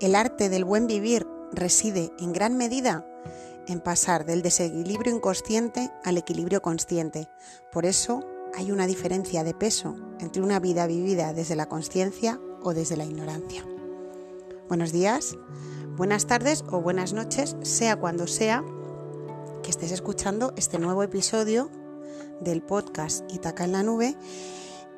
el arte del buen vivir reside en gran medida en pasar del desequilibrio inconsciente al equilibrio consciente. Por eso hay una diferencia de peso entre una vida vivida desde la conciencia o desde la ignorancia. Buenos días, buenas tardes o buenas noches, sea cuando sea que estés escuchando este nuevo episodio del podcast Itaca en la Nube,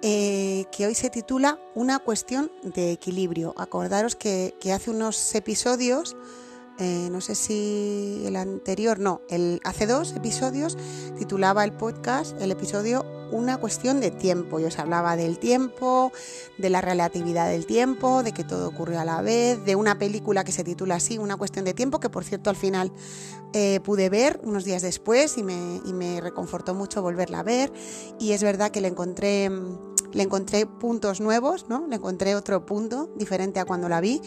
eh, que hoy se titula Una cuestión de equilibrio. Acordaros que hace unos episodios eh, no sé si el anterior, no, el, hace dos episodios titulaba el podcast, el episodio Una cuestión de tiempo. Y os hablaba del tiempo, de la relatividad del tiempo, de que todo ocurrió a la vez, de una película que se titula así, Una cuestión de tiempo, que por cierto al final eh, pude ver unos días después y me, y me reconfortó mucho volverla a ver. Y es verdad que le encontré le encontré puntos nuevos, ¿no? Le encontré otro punto diferente a cuando la vi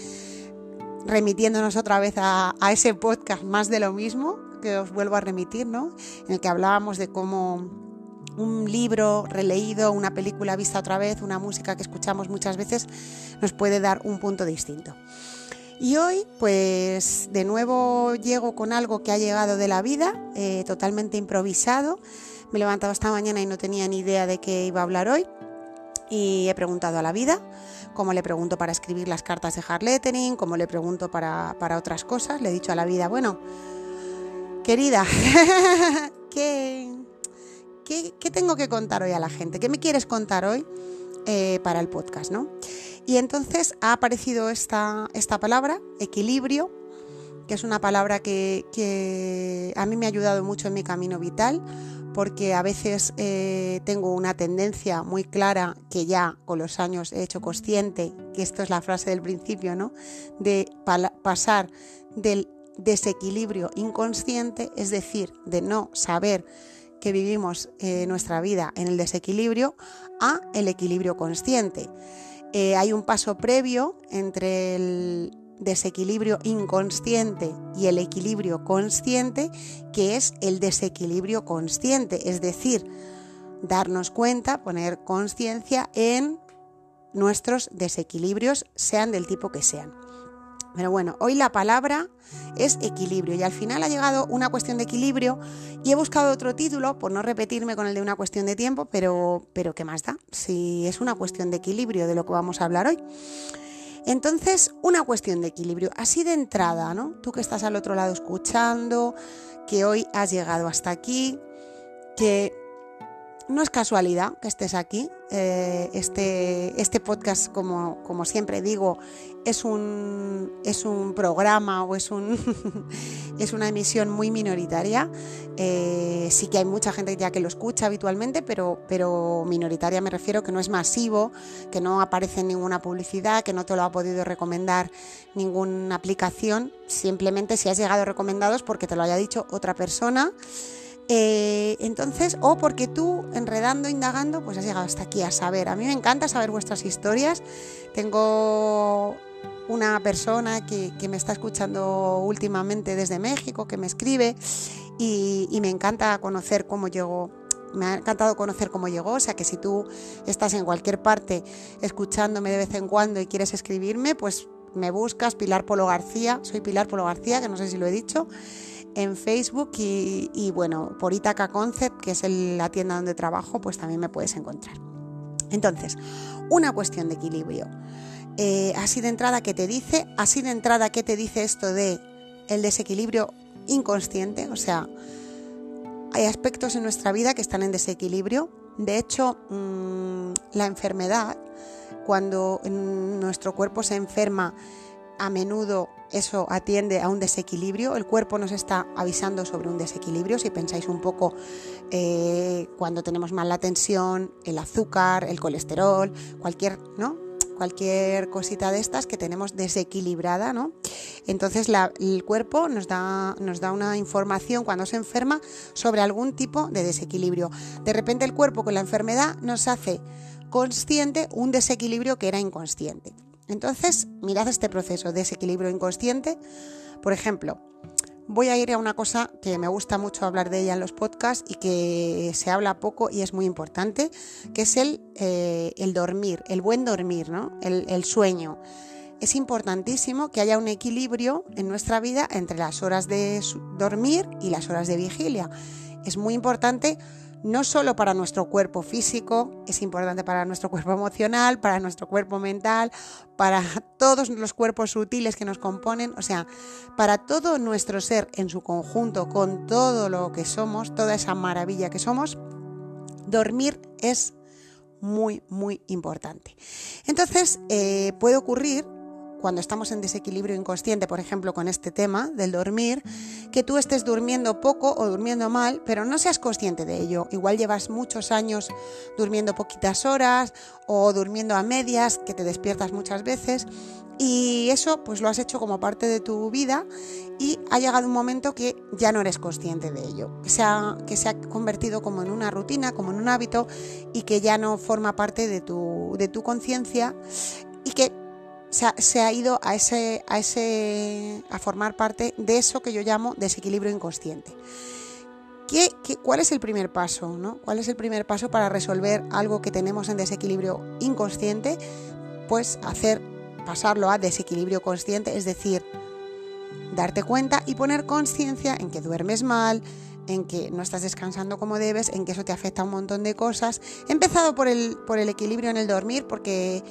remitiéndonos otra vez a, ese podcast más de lo mismo, que os vuelvo a remitir, ¿no? En el que hablábamos de cómo un libro releído, una película vista otra vez, una música que escuchamos muchas veces, nos puede dar un punto distinto. Y hoy, pues de nuevo llego con algo que ha llegado de la vida, eh, totalmente improvisado. Me he levantado esta mañana y no tenía ni idea de qué iba a hablar hoy. Y he preguntado a la vida como le pregunto para escribir las cartas de hard lettering, como le pregunto para, otras cosas. Le he dicho a la vida, bueno, querida, ¿qué, qué, tengo que contar hoy a la gente? ¿Qué me quieres contar hoy eh, para el podcast? ¿no? Y entonces ha aparecido esta, esta palabra, equilibrio, que es una palabra que, que a mí me ha ayudado mucho en mi camino vital porque a veces eh, tengo una tendencia muy clara que ya con los años he hecho consciente, que esto es la frase del principio, ¿no? De pasar del desequilibrio inconsciente, es decir, de no saber que vivimos eh, nuestra vida en el desequilibrio, a el equilibrio consciente. Eh, hay un paso previo entre el desequilibrio inconsciente y el equilibrio consciente, que es el desequilibrio consciente, es decir, darnos cuenta, poner conciencia en nuestros desequilibrios, sean del tipo que sean. Pero bueno, hoy la palabra es equilibrio y al final ha llegado una cuestión de equilibrio y he buscado otro título por no repetirme con el de una cuestión de tiempo, pero, pero ¿qué más da? Si es una cuestión de equilibrio de lo que vamos a hablar hoy. Entonces, una cuestión de equilibrio, así de entrada, ¿no? Tú que estás al otro lado escuchando, que hoy has llegado hasta aquí, que no es casualidad que estés aquí. Eh, este, este podcast, como, como, siempre digo, es un, es un programa o es, un es una emisión muy minoritaria. Eh, sí que hay mucha gente ya que lo escucha habitualmente, pero, pero minoritaria me refiero que no es masivo, que no aparece en ninguna publicidad, que no te lo ha podido recomendar ninguna aplicación. Simplemente si has llegado recomendados porque te lo haya dicho otra persona. Eh, entonces, o porque tú, enredando, indagando, pues has llegado hasta aquí a saber. A mí me encanta saber vuestras historias. Tengo una persona que, me está escuchando últimamente desde México, que me escribe y, me encanta conocer cómo llegó. Me ha encantado conocer cómo llegó, o sea que si tú estás en cualquier parte escuchándome de vez en cuando y quieres escribirme, pues me buscas Pilar Polo García, soy Pilar Polo García, que no sé si lo he dicho, en Facebook y, bueno, por Itaca Concept, que es la tienda donde trabajo, pues también me puedes encontrar. Entonces, una cuestión de equilibrio. Eh, así de entrada, ¿qué te dice? Así de entrada, ¿qué te dice esto de el desequilibrio inconsciente? O sea, hay aspectos en nuestra vida que están en desequilibrio. De hecho, mm, la enfermedad, cuando nuestro cuerpo se enferma, a menudo eso atiende a un desequilibrio. El cuerpo nos está avisando sobre un desequilibrio. Si pensáis un poco eh, cuando tenemos mal la tensión, el azúcar, el colesterol, cualquier, ¿no? cualquier cosita de estas que tenemos desequilibrada, ¿no? Entonces el cuerpo nos da, nos da una información cuando se enferma sobre algún tipo de desequilibrio. De repente el cuerpo con la enfermedad nos hace consciente un desequilibrio que era inconsciente. Entonces, mirad este proceso de desequilibrio inconsciente. Por ejemplo, voy a ir a una cosa que me gusta mucho hablar de ella en los podcasts y que se habla poco y es muy importante, que es el, eh, el dormir, el buen dormir, ¿no? el, sueño. es importantísimo que haya un equilibrio en nuestra vida entre las horas de dormir y las horas de vigilia. Es muy importante no solo para nuestro cuerpo físico, es importante para nuestro cuerpo emocional, para nuestro cuerpo mental, para todos los cuerpos sutiles que nos componen, o sea, para todo nuestro ser en su conjunto, con todo lo que somos, toda esa maravilla que somos, dormir es muy, muy importante. Entonces, eh, puede ocurrir cuando estamos en desequilibrio inconsciente, por ejemplo, con este tema del dormir, que tú estés durmiendo poco o durmiendo mal, pero no seas consciente de ello. Igual llevas muchos años durmiendo poquitas horas o durmiendo a medias, que te despiertas muchas veces y eso pues lo has hecho como parte de tu vida y ha llegado un momento que ya no eres consciente de ello, que se ha, que se ha convertido como en una rutina, como en un hábito y que ya no forma parte de tu, de tu conciencia y que se ha, ido a ese, a ese, a formar parte de eso que yo llamo desequilibrio inconsciente. ¿Qué, cuál es el primer paso? ¿no? ¿Cuál es el primer paso para resolver algo que tenemos en desequilibrio inconsciente? Pues hacer pasarlo a desequilibrio consciente, es decir, darte cuenta y poner conciencia en que duermes mal, en que no estás descansando como debes, en que eso te afecta a un montón de cosas. He empezado por el, por el equilibrio en el dormir porque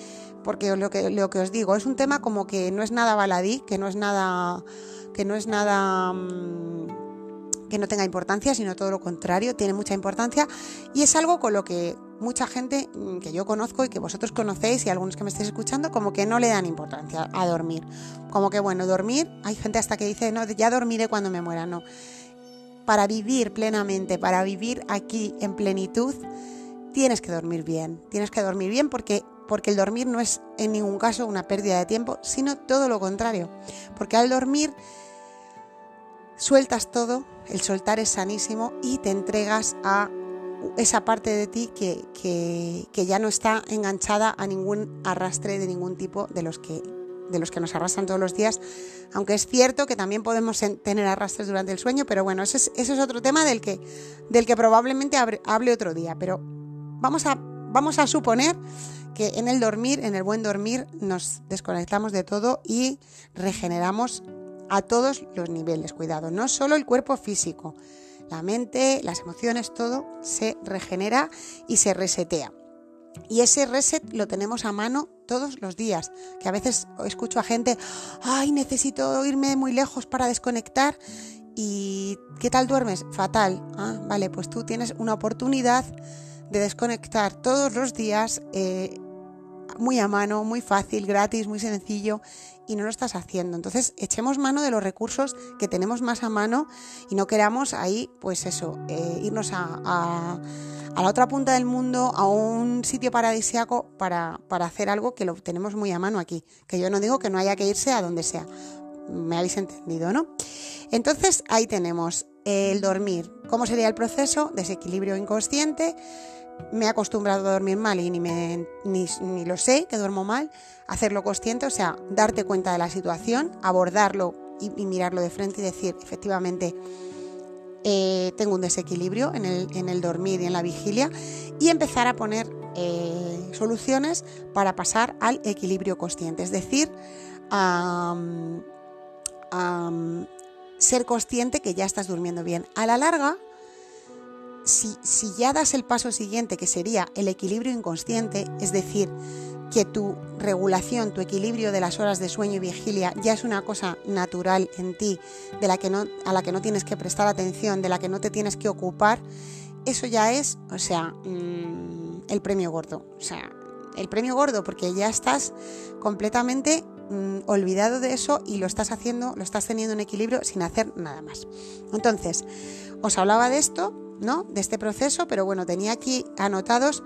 porque lo que, lo que os digo, es un tema como que no es nada baladí, que no es nada, que no es nada mm, que no tenga importancia, sino todo lo contrario, tiene mucha importancia y es algo con lo que mucha gente mm, que yo conozco y que vosotros conocéis y algunos que me estéis escuchando, como que no le dan importancia a dormir. Como que bueno, dormir, hay gente hasta que dice, no, ya dormiré cuando me muera, no. Para vivir plenamente, para vivir aquí en plenitud, tienes que dormir bien. Tienes que dormir bien porque porque el dormir no es en ningún caso una pérdida de tiempo, sino todo lo contrario, porque al dormir sueltas todo, el soltar es sanísimo y te entregas a esa parte de ti que, que, ya no está enganchada a ningún arrastre de ningún tipo de los que de los que nos arrastran todos los días, aunque es cierto que también podemos tener arrastres durante el sueño, pero bueno, ese es, es otro tema del que, del que probablemente hable otro día, pero vamos a, vamos a suponer que en el dormir, en el buen dormir, nos desconectamos de todo y regeneramos a todos los niveles, cuidado, no solo el cuerpo físico, la mente, las emociones, todo se regenera y se resetea. Y ese reset lo tenemos a mano todos los días, que a veces escucho a gente, ay, necesito irme muy lejos para desconectar. ¿Y qué tal duermes? Fatal. Ah, vale, pues tú tienes una oportunidad de desconectar todos los días eh, muy a mano, muy fácil, gratis, muy sencillo y no lo estás haciendo. Entonces, echemos mano de los recursos que tenemos más a mano y no queramos ahí, pues eso, eh, irnos a, la otra punta del mundo, a un sitio paradisiaco para, para hacer algo que lo tenemos muy a mano aquí. Que yo no digo que no haya que irse a donde sea. Me habéis entendido, ¿no? Entonces, ahí tenemos el dormir. ¿Cómo sería el proceso? Desequilibrio inconsciente me he acostumbrado a dormir mal y ni, me, ni, lo sé, que duermo mal, hacerlo consciente, o sea, darte cuenta de la situación, abordarlo y, mirarlo de frente y decir, efectivamente, eh, tengo un desequilibrio en el, dormir y en la vigilia y empezar a poner eh, soluciones para pasar al equilibrio consciente, es decir, ser consciente que ya estás durmiendo bien. A la larga, si, ya das el paso siguiente, que sería el equilibrio inconsciente, es decir, que tu regulación, tu equilibrio de las horas de sueño y vigilia ya es una cosa natural en ti, de la que no, a la que no tienes que prestar atención, de la que no te tienes que ocupar, eso ya es, o sea, mm, el premio gordo. O sea, el premio gordo, porque ya estás completamente mm, olvidado de eso y lo estás haciendo, lo estás teniendo en equilibrio sin hacer nada más. Entonces, os hablaba de esto ¿no? de este proceso, pero bueno, tenía aquí anotados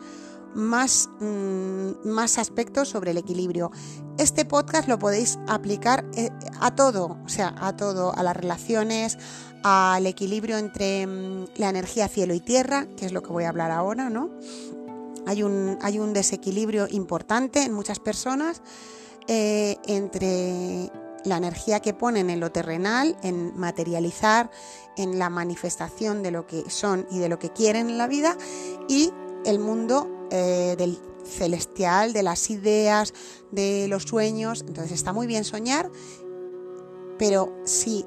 más, mm, más aspectos sobre el equilibrio. Este podcast lo podéis aplicar eh, a todo, o sea, a todo, a las relaciones, al equilibrio entre mm, la energía cielo y tierra, que es lo que voy a hablar ahora, ¿no? Hay un, hay un desequilibrio importante en muchas personas eh, entre la energía que ponen en lo terrenal, en materializar, en la manifestación de lo que son y de lo que quieren en la vida, y el mundo eh, del celestial de las ideas, de los sueños. Entonces está muy bien soñar, pero si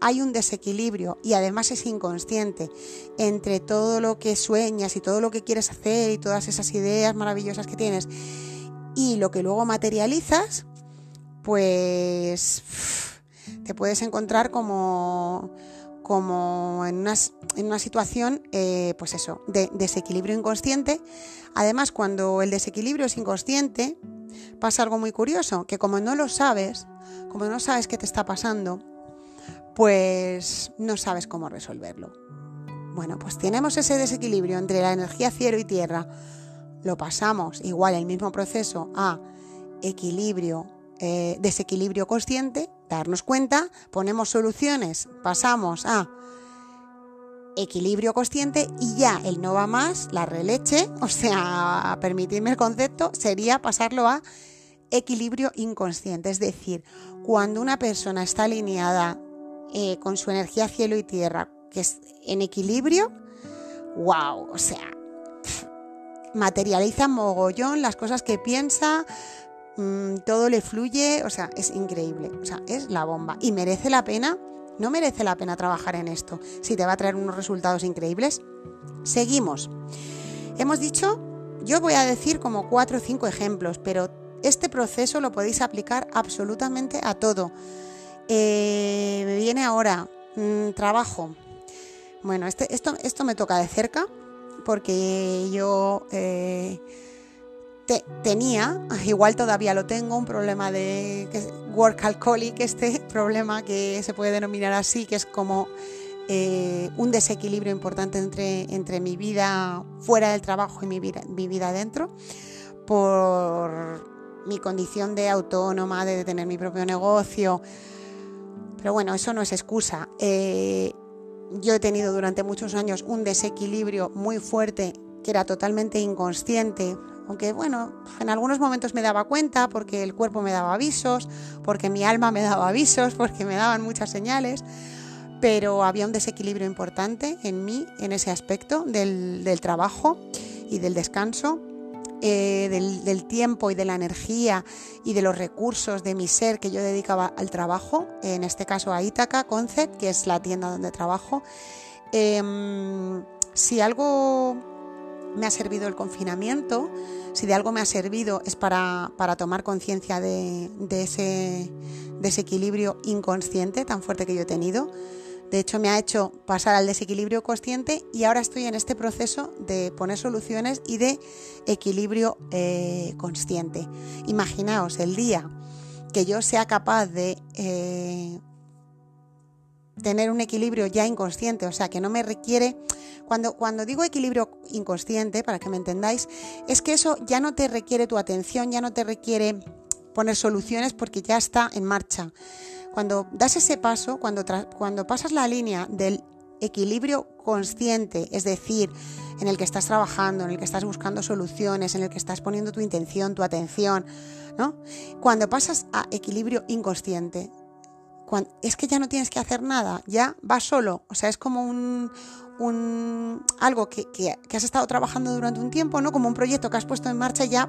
hay un desequilibrio y además es inconsciente entre todo lo que sueñas y todo lo que quieres hacer y todas esas ideas maravillosas que tienes y lo que luego materializas, pues te puedes encontrar como, como en, en una situación, eh, pues eso, de desequilibrio inconsciente. Además, cuando el desequilibrio es inconsciente, pasa algo muy curioso, que como no lo sabes, como no sabes qué te está pasando, pues no sabes cómo resolverlo. Bueno, pues tenemos ese desequilibrio entre la energía cielo y tierra, lo pasamos igual el mismo proceso a equilibrio, eh, desequilibrio consciente, darnos cuenta, ponemos soluciones, pasamos a equilibrio consciente y ya el no va más, la releche, o sea, permitirme el concepto, sería pasarlo a equilibrio inconsciente. Es decir, cuando una persona está alineada eh, con su energía cielo y tierra, que es en equilibrio, wow, o sea, materializa mogollón las cosas que piensa, mm, todo le fluye, o sea, es increíble, o sea, es la bomba. Y merece la pena, no merece la pena trabajar en esto, si te va a traer unos resultados increíbles. Seguimos. Hemos dicho, yo voy a decir como cuatro o cinco ejemplos, pero este proceso lo podéis aplicar absolutamente a todo. Eh, me viene ahora, mm, trabajo. Bueno, este, esto, esto me toca de cerca porque yo eh, tenía, igual todavía lo tengo, un problema de work alcoholic, este problema que se puede denominar así, que es como eh, un desequilibrio importante entre, entre mi vida fuera del trabajo y mi vida, mi vida dentro, por mi condición de autónoma, de tener mi propio negocio. Pero bueno, eso no es excusa. Eh, yo he tenido durante muchos años un desequilibrio muy fuerte que era totalmente inconsciente, aunque bueno, en algunos momentos me daba cuenta porque el cuerpo me daba avisos, porque mi alma me daba avisos, porque me daban muchas señales, pero había un desequilibrio importante en mí en ese aspecto del, trabajo y del descanso eh, del, tiempo y de la energía y de los recursos de mi ser que yo dedicaba al trabajo, en este caso a Ítaca Concept, que es la tienda donde trabajo. Em, si algo me ha servido el confinamiento, si de algo me ha servido es para, tomar conciencia de, de ese desequilibrio inconsciente tan fuerte que yo he tenido de hecho, me ha hecho pasar al desequilibrio consciente y ahora estoy en este proceso de poner soluciones y de equilibrio eh, consciente. Imaginaos el día que yo sea capaz de eh, tener un equilibrio ya inconsciente, o sea, que no me requiere, cuando, cuando digo equilibrio inconsciente, para que me entendáis, es que eso ya no te requiere tu atención, ya no te requiere poner soluciones porque ya está en marcha. Cuando das ese paso, cuando, cuando pasas la línea del equilibrio consciente, es decir, en el que estás trabajando, en el que estás buscando soluciones, en el que estás poniendo tu intención, tu atención, ¿no? Cuando pasas a equilibrio inconsciente, es que ya no tienes que hacer nada, ya vas solo, o sea, es como un, algo que, que, has estado trabajando durante un tiempo, ¿no? Como un proyecto que has puesto en marcha y ya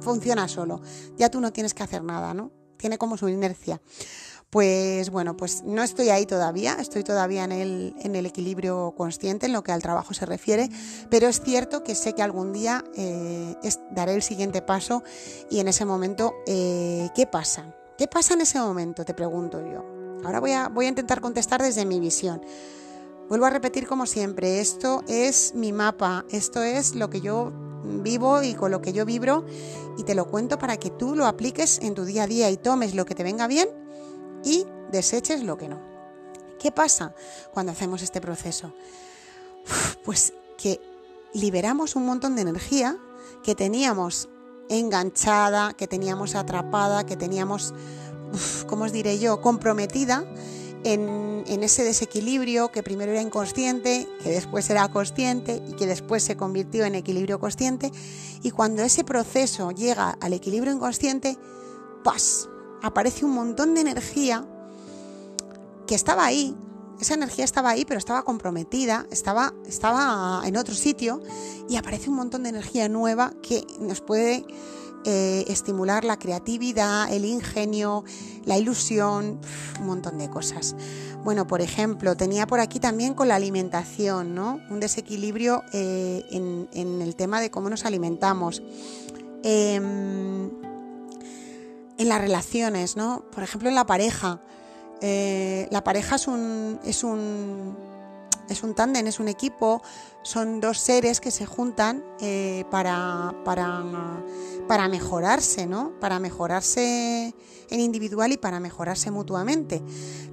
funciona solo, ya tú no tienes que hacer nada, ¿no? tiene como su inercia. Pues bueno, pues no estoy ahí todavía, estoy todavía en el, en el equilibrio consciente en lo que al trabajo se refiere, pero es cierto que sé que algún día eh, daré el siguiente paso y en ese momento, eh, ¿qué pasa? ¿Qué pasa en ese momento? Te pregunto yo. Ahora voy a, voy a intentar contestar desde mi visión. Vuelvo a repetir como siempre, esto es mi mapa, esto es lo que yo vivo y con lo que yo vibro y te lo cuento para que tú lo apliques en tu día a día y tomes lo que te venga bien y deseches lo que no. ¿Qué pasa cuando hacemos este proceso? Pues que liberamos un montón de energía que teníamos enganchada, que teníamos atrapada, que teníamos, ¿cómo os diré yo?, comprometida en, ese desequilibrio que primero era inconsciente, que después era consciente y que después se convirtió en equilibrio consciente. Y cuando ese proceso llega al equilibrio inconsciente, ¡pas! aparece un montón de energía que estaba ahí, esa energía estaba ahí, pero estaba comprometida, estaba, estaba en otro sitio y aparece un montón de energía nueva que nos puede eh, estimular la creatividad, el ingenio, la ilusión, un montón de cosas. Bueno, por ejemplo, tenía por aquí también con la alimentación, ¿no? Un desequilibrio eh, en, el tema de cómo nos alimentamos. Em, en las relaciones, ¿no? Por ejemplo, en la pareja. Eh, la pareja es un, es un, es un tándem, es un equipo, son dos seres que se juntan eh, para, para, mejorarse, ¿no? Para mejorarse en individual y para mejorarse mutuamente.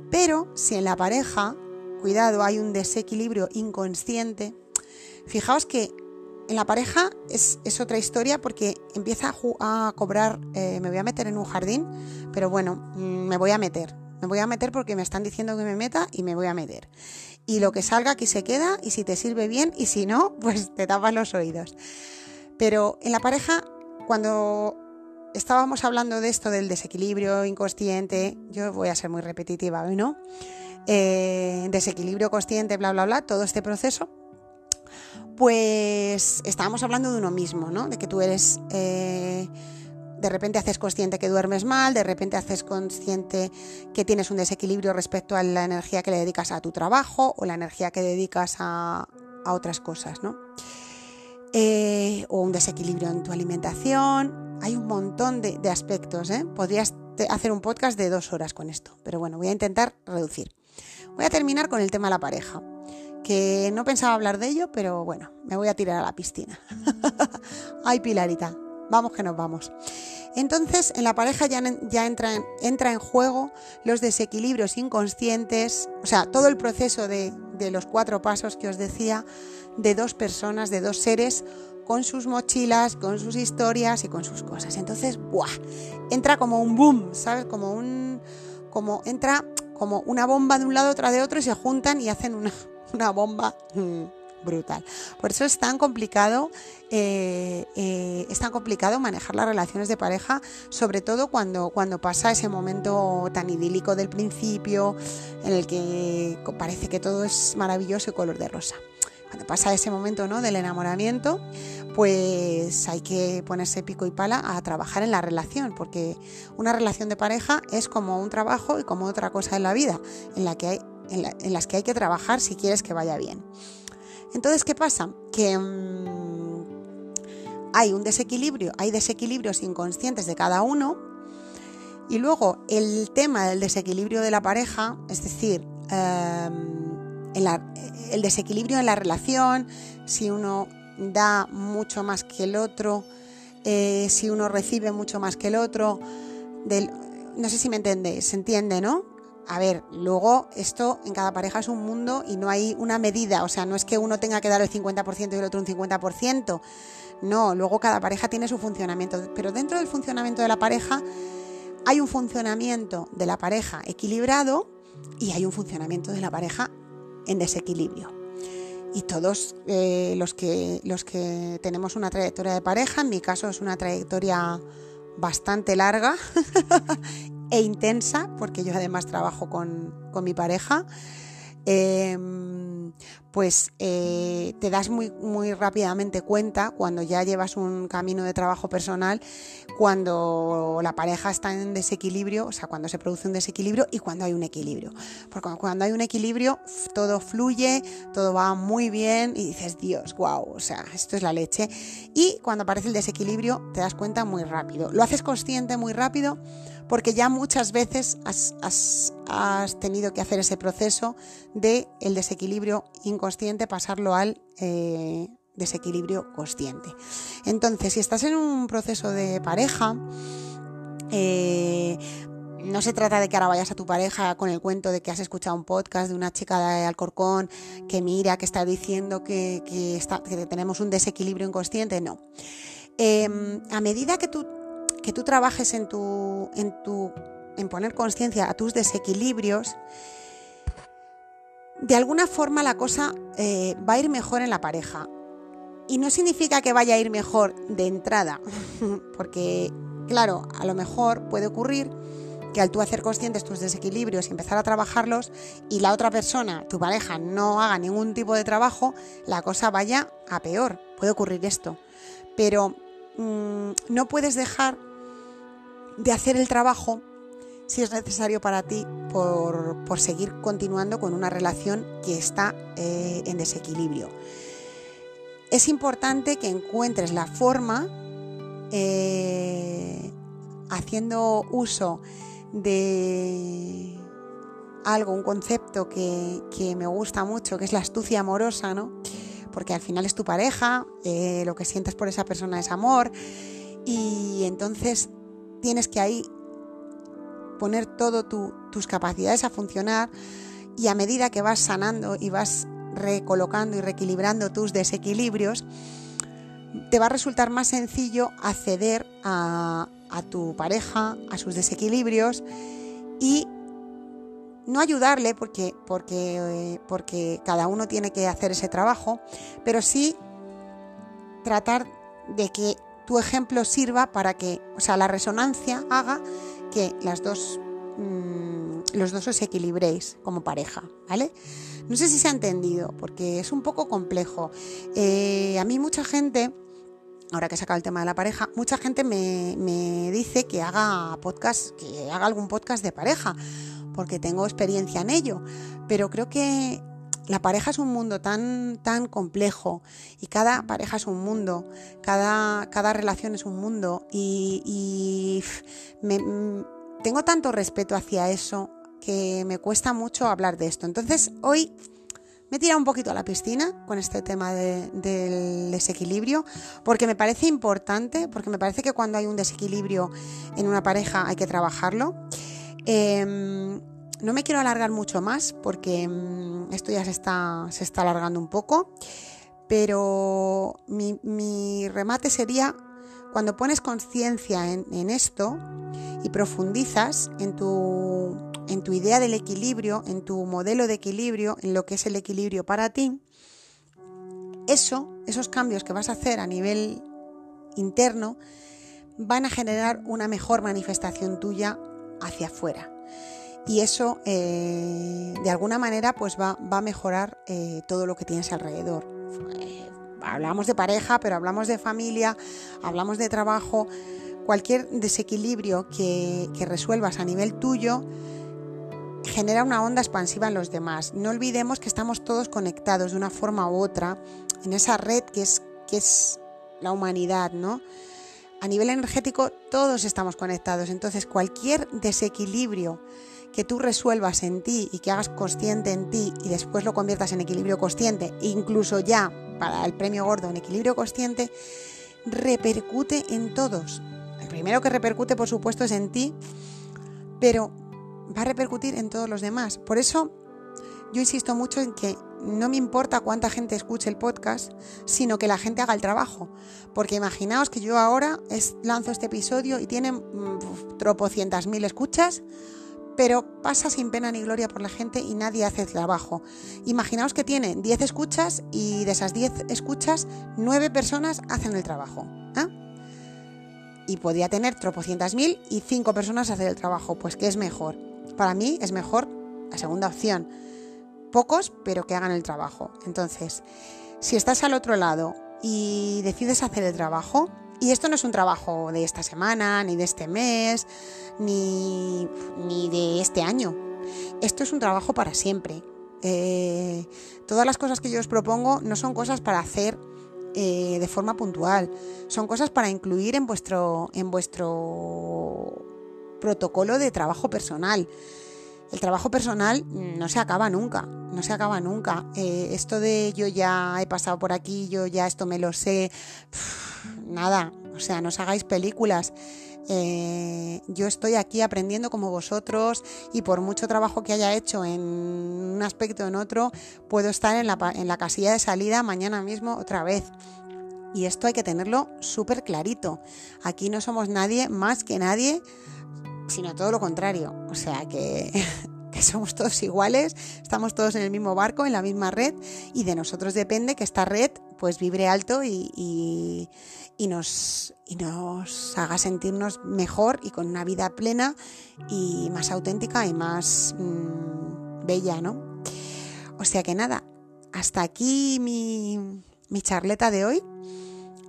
Pero si en la pareja, cuidado, hay un desequilibrio inconsciente, fijaos que en la pareja es, otra historia porque empieza a, cobrar, eh, me voy a meter en un jardín, pero bueno, mm, me voy a meter, me voy a meter porque me están diciendo que me meta y me voy a meter. Y lo que salga aquí se queda y si te sirve bien y si no, pues te tapas los oídos. Pero en la pareja, cuando estábamos hablando de esto del desequilibrio inconsciente, yo voy a ser muy repetitiva hoy, ¿no? Eh, desequilibrio consciente, bla, bla, bla, todo este proceso, pues estábamos hablando de uno mismo, ¿no? De que tú eres... Eh, de repente haces consciente que duermes mal, de repente haces consciente que tienes un desequilibrio respecto a la energía que le dedicas a tu trabajo o la energía que dedicas a, otras cosas, ¿no? Eh, o un desequilibrio en tu alimentación. Hay un montón de, aspectos, ¿eh? Podrías hacer un podcast de dos horas con esto, pero bueno, voy a intentar reducir. Voy a terminar con el tema de la pareja, que no pensaba hablar de ello, pero bueno, me voy a tirar a la piscina. Ay, Pilarita, vamos que nos vamos. Entonces, en la pareja ya, ya entra, en, juego los desequilibrios inconscientes, o sea, todo el proceso de, los cuatro pasos que os decía, de dos personas, de dos seres, con sus mochilas, con sus historias y con sus cosas. Entonces, ¡buah! Entra como un boom, ¿sabes? Como un. como entra como una bomba de un lado, otra de otro, y se juntan y hacen una, una bomba. Mm, brutal. Por eso es tan complicado, eh, eh, es tan complicado manejar las relaciones de pareja, sobre todo cuando, cuando pasa ese momento tan idílico del principio, en el que parece que todo es maravilloso y color de rosa. Cuando pasa ese momento ¿no? del enamoramiento, pues hay que ponerse pico y pala a trabajar en la relación, porque una relación de pareja es como un trabajo y como otra cosa en la vida, en, la que hay, en las que hay que trabajar si quieres que vaya bien. Entonces, ¿qué pasa? Que mm, hay un desequilibrio, hay desequilibrios inconscientes de cada uno y luego el tema del desequilibrio de la pareja, es decir, em, el desequilibrio en la relación, si uno da mucho más que el otro, eh, si uno recibe mucho más que el otro, no sé si me entendéis, se entiende, ¿no? A ver, luego esto en cada pareja es un mundo y no hay una medida, o sea, no es que uno tenga que dar el 50% y el otro un 50%, no, luego cada pareja tiene su funcionamiento, pero dentro del funcionamiento de la pareja hay un funcionamiento de la pareja equilibrado y hay un funcionamiento de la pareja en desequilibrio. Y todos eh, los, que, los que tenemos una trayectoria de pareja, en mi caso es una trayectoria bastante larga e intensa, porque yo además trabajo con, mi pareja, em, pues eh, te das muy, muy rápidamente cuenta cuando ya llevas un camino de trabajo personal, cuando la pareja está en desequilibrio, o sea, cuando se produce un desequilibrio y cuando hay un equilibrio. Porque cuando hay un equilibrio, todo fluye, todo va muy bien y dices, Dios, wow, o sea, esto es la leche. Y cuando aparece el desequilibrio, te das cuenta muy rápido. Lo haces consciente muy rápido porque ya muchas veces has, tenido que hacer ese proceso de el desequilibrio inconsciente, pasarlo al eh, desequilibrio consciente. Entonces, si estás en un proceso de pareja, eh, no se trata de que ahora vayas a tu pareja con el cuento de que has escuchado un podcast de una chica de Alcorcón que mira, que está diciendo que, tenemos un desequilibrio inconsciente. No. Em, a medida que tú que tú trabajes en tu, en tu, en poner conciencia a tus desequilibrios, de alguna forma la cosa eh, va a ir mejor en la pareja. Y no significa que vaya a ir mejor de entrada, porque, claro, a lo mejor puede ocurrir que al tú hacer conscientes tus desequilibrios y empezar a trabajarlos y la otra persona, tu pareja, no haga ningún tipo de trabajo, la cosa vaya a peor. Puede ocurrir esto. Pero mm, no puedes dejar de hacer el trabajo si es necesario para ti por, seguir continuando con una relación que está eh, en desequilibrio. Es importante que encuentres la forma eh, haciendo uso de algo, un concepto que, me gusta mucho, que es la astucia amorosa, ¿no? Porque al final es tu pareja, eh, lo que sientes por esa persona es amor, y entonces tienes que ahí poner todas tus capacidades a funcionar y a medida que vas sanando y vas recolocando y reequilibrando tus desequilibrios, te va a resultar más sencillo acceder a, tu pareja, a sus desequilibrios y no ayudarle porque, porque, porque cada uno tiene que hacer ese trabajo, pero sí tratar de que tu ejemplo sirva para que, o sea, la resonancia haga que las dos, mm, los dos os equilibréis como pareja, ¿vale? No sé si se ha entendido, porque es un poco complejo. Eh, a mí mucha gente ahora que he sacado el tema de la pareja, mucha gente me, dice que haga podcast, que haga algún podcast de pareja, porque tengo experiencia en ello. Pero creo que la pareja es un mundo tan, tan complejo y cada pareja es un mundo, cada, cada relación es un mundo y, tengo tanto respeto hacia eso que me cuesta mucho hablar de esto. Entonces hoy me he tirado un poquito a la piscina con este tema del desequilibrio, porque me parece importante, porque me parece que cuando hay un desequilibrio en una pareja hay que trabajarlo. Em, no me quiero alargar mucho más porque mm, esto ya se está, se está alargando un poco, pero mi, remate sería cuando pones conciencia en esto y profundizas en tu en tu idea del equilibrio, en tu modelo de equilibrio, en lo que es el equilibrio para ti, eso, esos cambios que vas a hacer a nivel interno, van a generar una mejor manifestación tuya hacia afuera. Y eso, eh, de alguna manera, pues va, a mejorar eh, todo lo que tienes alrededor. Hablamos de pareja, pero hablamos de familia, hablamos de trabajo. Cualquier desequilibrio que, que resuelvas a nivel tuyo, genera una onda expansiva en los demás. No olvidemos que estamos todos conectados de una forma u otra en esa red que es, que es la humanidad, ¿no? A nivel energético todos estamos conectados, entonces cualquier desequilibrio que tú resuelvas en ti y que hagas consciente en ti y después lo conviertas en equilibrio consciente, incluso ya para el premio gordo en equilibrio consciente, repercute en todos. El primero que repercute, por supuesto, es en ti, pero va a repercutir en todos los demás. Por eso yo insisto mucho en que no me importa cuánta gente escuche el podcast, sino que la gente haga el trabajo. Porque imaginaos que yo ahora es, lanzo este episodio y tiene mm, tropocientas mil escuchas, pero pasa sin pena ni gloria por la gente y nadie hace el trabajo. Imaginaos que tiene 10 escuchas y de esas 10 escuchas, 9 personas hacen el trabajo. ¿ah? Y podría tener tropocientas mil y 5 personas hacer el trabajo. Pues ¿qué es mejor? Para mí es mejor la segunda opción. Pocos, pero que hagan el trabajo. Entonces, si estás al otro lado y decides hacer el trabajo, y esto no es un trabajo de esta semana, ni de este mes, ni, de este año. Esto es un trabajo para siempre. Eh, todas las cosas que yo os propongo no son cosas para hacer eh, de forma puntual, son cosas para incluir en vuestro, en vuestro protocolo de trabajo personal. El trabajo personal no se acaba nunca, no se acaba nunca. Eh, esto de yo ya he pasado por aquí, yo ya esto me lo sé, nada, o sea, no os hagáis películas. Eh, yo estoy aquí aprendiendo como vosotros y por mucho trabajo que haya hecho en un aspecto o en otro, puedo estar en la, en la casilla de salida mañana mismo otra vez. Y esto hay que tenerlo súper clarito. Aquí no somos nadie más que nadie sino todo lo contrario. O sea que, somos todos iguales, estamos todos en el mismo barco, en la misma red, y de nosotros depende que esta red pues vibre alto y, y nos, y nos haga sentirnos mejor y con una vida plena y más auténtica y más mm, bella, ¿no? O sea que nada, hasta aquí mi, mi charleta de hoy.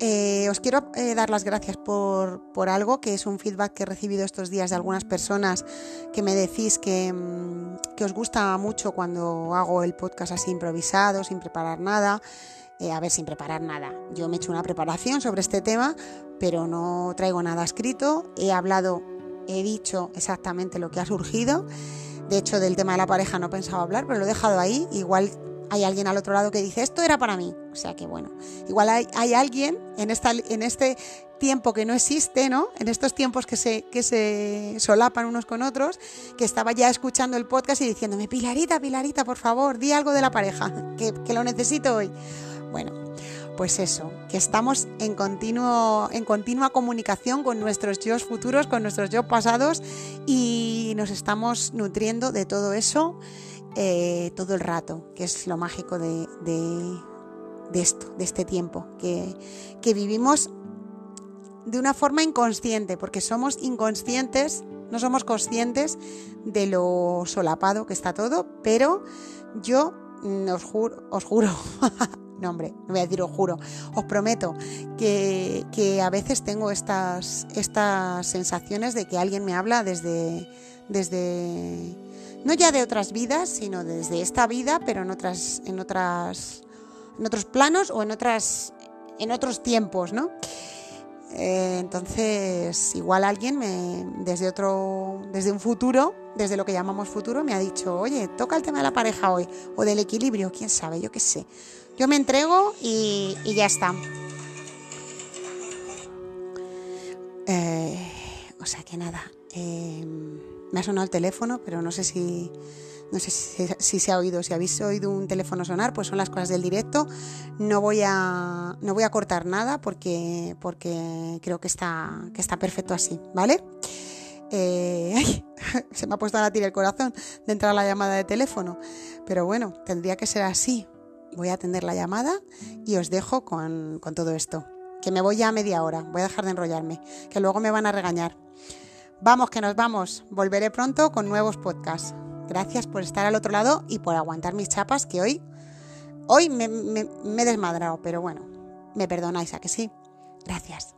Eh, os quiero eh, dar las gracias por, por, algo, que es un feedback que he recibido estos días de algunas personas que me decís que, mm, os gusta mucho cuando hago el podcast así improvisado, sin preparar nada. Eh, a ver, sin preparar nada. Yo me he hecho una preparación sobre este tema, pero no traigo nada escrito. He hablado, he dicho exactamente lo que ha surgido. De hecho, del tema de la pareja no pensaba hablar, pero lo he dejado ahí. Igual hay alguien al otro lado que dice, esto era para mí. O sea que bueno, igual hay, alguien en, esta, en este tiempo que no existe, ¿no? En estos tiempos que se, que se solapan unos con otros, que estaba ya escuchando el podcast y diciéndome, Pilarita, Pilarita, por favor, di algo de la pareja, que, que lo necesito hoy. Bueno, pues eso, que estamos en, continuo, en continua comunicación con nuestros yo futuros, con nuestros yo pasados y nos estamos nutriendo de todo eso eh, todo el rato, que es lo mágico de, esto, de este tiempo, que, que vivimos de una forma inconsciente, porque somos inconscientes, no somos conscientes de lo solapado que está todo, pero yo os juro, os juro, no hombre, no voy a decir os juro, os prometo que, que, a veces tengo estas, estas sensaciones de que alguien me habla desde, desde no ya de otras vidas, sino desde esta vida, pero en otras, en otras, en otros planos o en otras, en otros tiempos, ¿no? Eh, entonces, igual alguien me, desde otro, desde un futuro, desde lo que llamamos futuro, me ha dicho, oye, toca el tema de la pareja hoy, o del equilibrio, quién sabe, yo qué sé. Yo me entrego y, ya está. Eh, o sea que nada. Eh, me ha sonado el teléfono, pero no sé si no sé si, se ha oído. Si habéis oído un teléfono sonar, pues son las cosas del directo. No voy a, no voy a cortar nada porque, porque creo que está, que está perfecto así, ¿vale? Eh, se me ha puesto a latir el corazón de entrar a la llamada de teléfono. Pero bueno, tendría que ser así. Voy a atender la llamada y os dejo con, con todo esto. Que me voy ya a media hora. Voy a dejar de enrollarme. Que luego me van a regañar. Vamos que nos vamos. Volveré pronto con nuevos podcasts. Gracias por estar al otro lado y por aguantar mis chapas que hoy, hoy me, me, me he desmadrado, pero bueno, me perdonáis a que sí. Gracias.